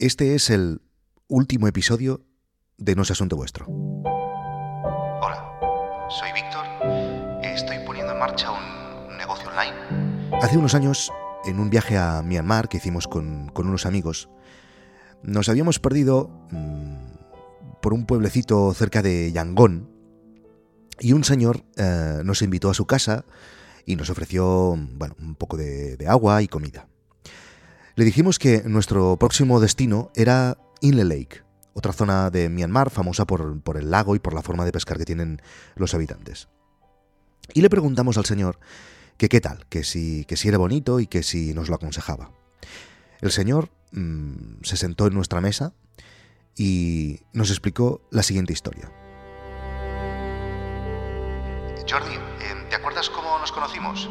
Este es el último episodio de No es Asunto Vuestro. Hola, soy Víctor. Estoy poniendo en marcha un, negocio online. Hace unos años, en un viaje a Myanmar que hicimos con, con unos amigos, nos habíamos perdido mm, por un pueblecito cerca de Yangon y un señor eh, nos invitó a su casa y nos ofreció bueno, un poco de, de agua y comida. Le dijimos que nuestro próximo destino era Inle Lake, otra zona de Myanmar famosa por, por el lago y por la forma de pescar que tienen los habitantes. Y le preguntamos al señor que qué tal, que si, que si era bonito y que si nos lo aconsejaba. El señor mm, se sentó en nuestra mesa y nos explicó la siguiente historia. Jordi, eh, ¿te acuerdas cómo nos conocimos?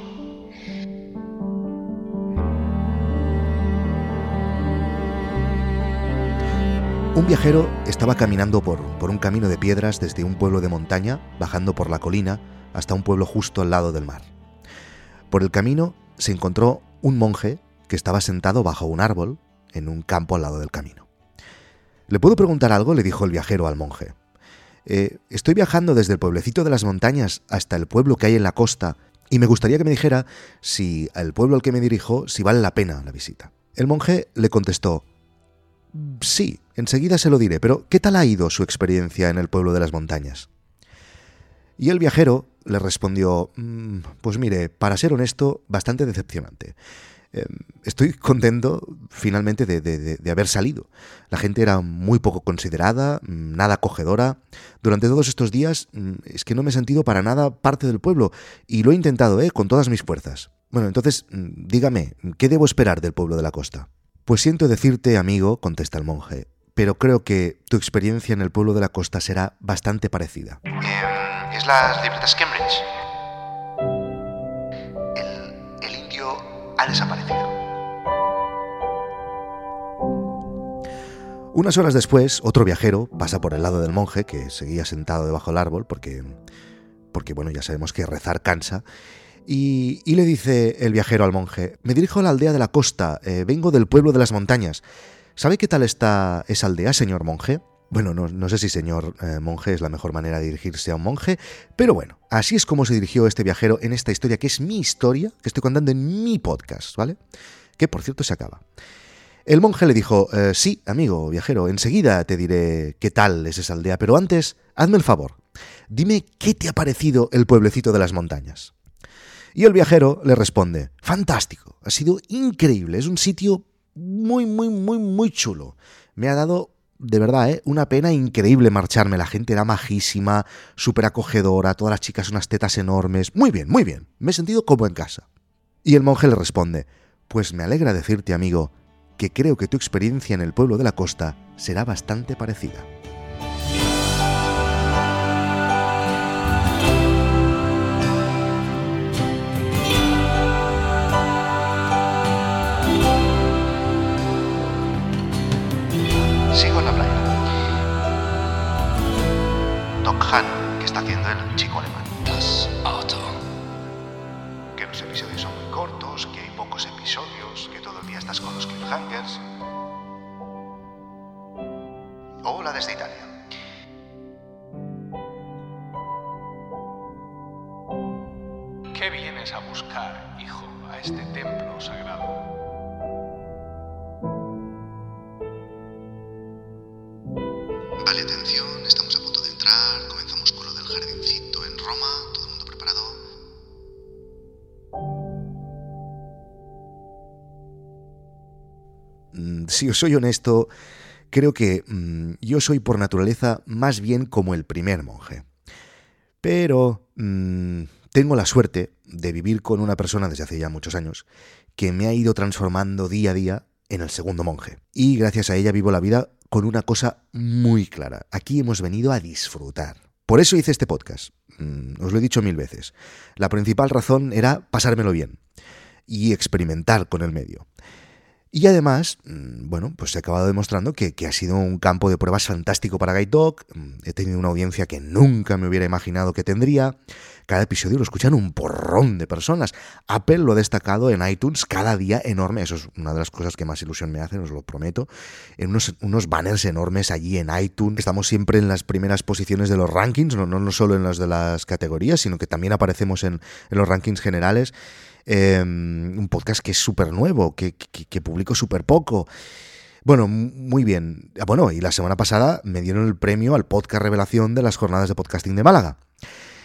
Un viajero estaba caminando por, por un camino de piedras desde un pueblo de montaña, bajando por la colina, hasta un pueblo justo al lado del mar. Por el camino se encontró un monje que estaba sentado bajo un árbol en un campo al lado del camino. ¿Le puedo preguntar algo? le dijo el viajero al monje. "Eh, estoy viajando desde el pueblecito de las montañas hasta el pueblo que hay en la costa y me gustaría que me dijera si al pueblo al que me dirijo, si vale la pena la visita. El monje le contestó, sí, enseguida se lo diré, pero ¿qué tal ha ido su experiencia en el pueblo de las montañas? Y el viajero le respondió, "Mm, pues mire, para ser honesto, bastante decepcionante. Eh, Estoy contento finalmente de, de- haber salido. La gente era muy poco considerada, mm, nada acogedora. Durante todos estos días mm, es que no me he sentido para nada parte del pueblo y lo he intentado, ¿eh? con todas mis fuerzas. Bueno, entonces, dígame, ¿qué debo esperar del pueblo de la costa? Pues siento decirte, amigo, contesta el monje, pero creo que tu experiencia en el pueblo de la costa será bastante parecida. Eh, es las libretas Cambridge. El, el indio ha desaparecido. Unas horas después, otro viajero pasa por el lado del monje, que seguía sentado debajo del árbol, porque, porque bueno, ya sabemos que rezar cansa, y, le dice el viajero al monje, me dirijo a la aldea de la costa, eh, vengo del pueblo de las montañas. ¿Sabe qué tal está esa aldea, señor monje? Bueno, no, no sé si señor eh, monje es la mejor manera de dirigirse a un monje, pero bueno, así es como se dirigió este viajero en esta historia, que es mi historia, que estoy contando en mi podcast, ¿vale? Que por cierto se acaba. El monje le dijo, "Eh, sí, amigo viajero, enseguida te diré qué tal es esa aldea, pero antes, hazme el favor, dime qué te ha parecido el pueblecito de las montañas. Y el viajero le responde, fantástico, ha sido increíble, es un sitio muy, muy, muy, muy chulo. Me ha dado, de verdad, ¿eh? una pena increíble marcharme, la gente era majísima, súper acogedora, todas las chicas unas tetas enormes, muy bien, muy bien, me he sentido como en casa. Y el monje le responde, pues me alegra decirte, amigo, que creo que tu experiencia en el pueblo de la costa será bastante parecida. Chico alemán. Das Auto. Que los episodios son muy cortos, que hay pocos episodios, que todo el día estás con los cliffhangers. Hola desde Italia. ¿Qué vienes a buscar, hijo, a este templo sagrado? Vale, atención, estamos a punto de entrar. Jardincito en Roma. ¿Todo el mundo preparado? Mm, Si os soy honesto, creo que mm, yo soy por naturaleza más bien como el primer monje. Pero mm, tengo la suerte de vivir con una persona desde hace ya muchos años que me ha ido transformando día a día en el segundo monje. Y gracias a ella vivo la vida con una cosa muy clara. Aquí hemos venido a disfrutar. Por eso hice este podcast. Mm, Os lo he dicho mil veces. La principal razón era pasármelo bien y experimentar con el medio. Y además, mm, bueno, pues se ha acabado demostrando que, ha sido un campo de pruebas fantástico para Dog. Mm, he tenido una audiencia que nunca me hubiera imaginado que tendría. Cada episodio lo escuchan un porrón de personas. Apple lo ha destacado en iTunes cada día enorme. Eso es una de las cosas que más ilusión me hace, os lo prometo. En unos, unos banners enormes allí en iTunes. Estamos siempre en las primeras posiciones de los rankings, no, no, solo en las de las categorías, sino que también aparecemos en los rankings generales. Em, un podcast que es súper nuevo, que, publico súper poco. Bueno, muy bien. Ah, bueno, y la semana pasada me dieron el premio al podcast revelación de las jornadas de podcasting de Málaga.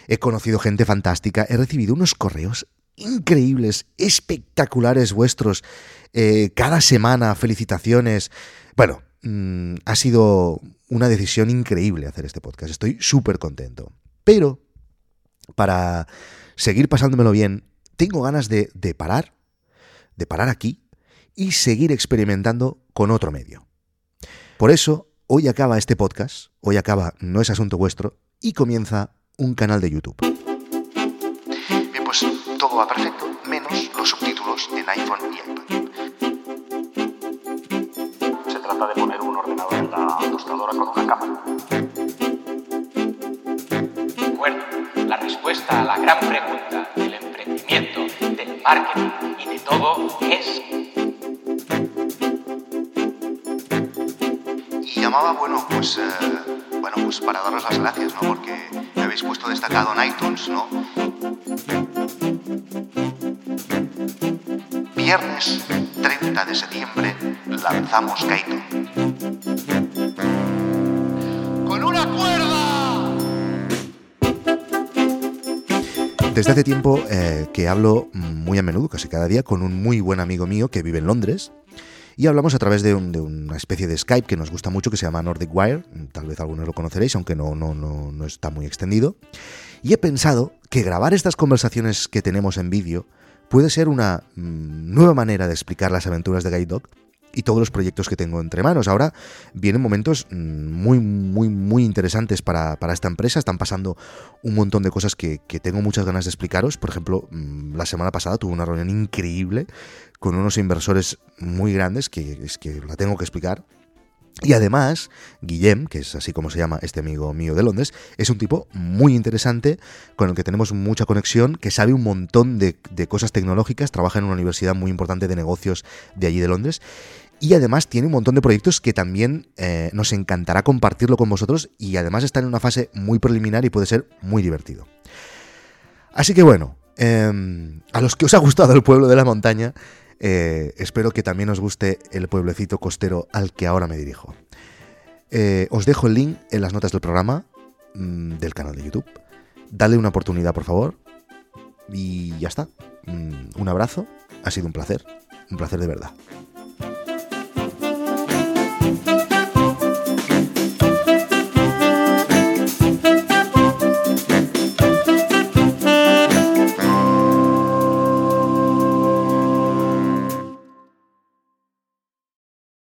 He conocido gente fantástica, he recibido unos correos increíbles, espectaculares vuestros, eh, cada semana, felicitaciones. Bueno, mm, ha sido una decisión increíble hacer este podcast, estoy súper contento. Pero, para seguir pasándomelo bien, tengo ganas de, parar, de parar aquí y seguir experimentando con otro medio. Por eso, hoy acaba este podcast, hoy acaba No es asunto vuestro, y comienza un canal de YouTube. Bien, pues todo va perfecto, menos los subtítulos en iPhone y es... Y llamaba, bueno, pues, eh, bueno, pues para daros las gracias, ¿no? Porque me habéis puesto destacado en iTunes, ¿no? Viernes 30 de septiembre lanzamos Kaito. Desde hace tiempo eh, que hablo muy a menudo, casi cada día, con un muy buen amigo mío que vive en Londres. Y hablamos a través de, una especie de Skype que nos gusta mucho, que se llama Nordic Wire. Tal vez algunos lo conoceréis, aunque no, no, no, no está muy extendido. Y he pensado que grabar estas conversaciones que tenemos en vídeo puede ser una mm, nueva manera de explicar las aventuras de Guide Dog y todos los proyectos que tengo entre manos. Ahora vienen momentos mm, muy, muy, muy interesantes para, esta empresa. Están pasando un montón de cosas que, tengo muchas ganas de explicaros. Por ejemplo, mm, la semana pasada tuve una reunión increíble con unos inversores muy grandes que es que la tengo que explicar. Y además, Guillem, que es así como se llama este amigo mío de Londres, es un tipo muy interesante, con el que tenemos mucha conexión, que sabe un montón de, cosas tecnológicas, trabaja en una universidad muy importante de negocios de allí de Londres, y además tiene un montón de proyectos que también eh, nos encantará compartirlo con vosotros, y además está en una fase muy preliminar y puede ser muy divertido. Así que bueno, em, a los que os ha gustado el pueblo de la montaña, eh, espero que también os guste el pueblecito costero al que ahora me dirijo. Eh, os dejo el link en las notas del programa mm, del canal de YouTube. Dale una oportunidad, por favor. Y ya está. Mm, un abrazo. Ha sido un placer. Un placer de verdad.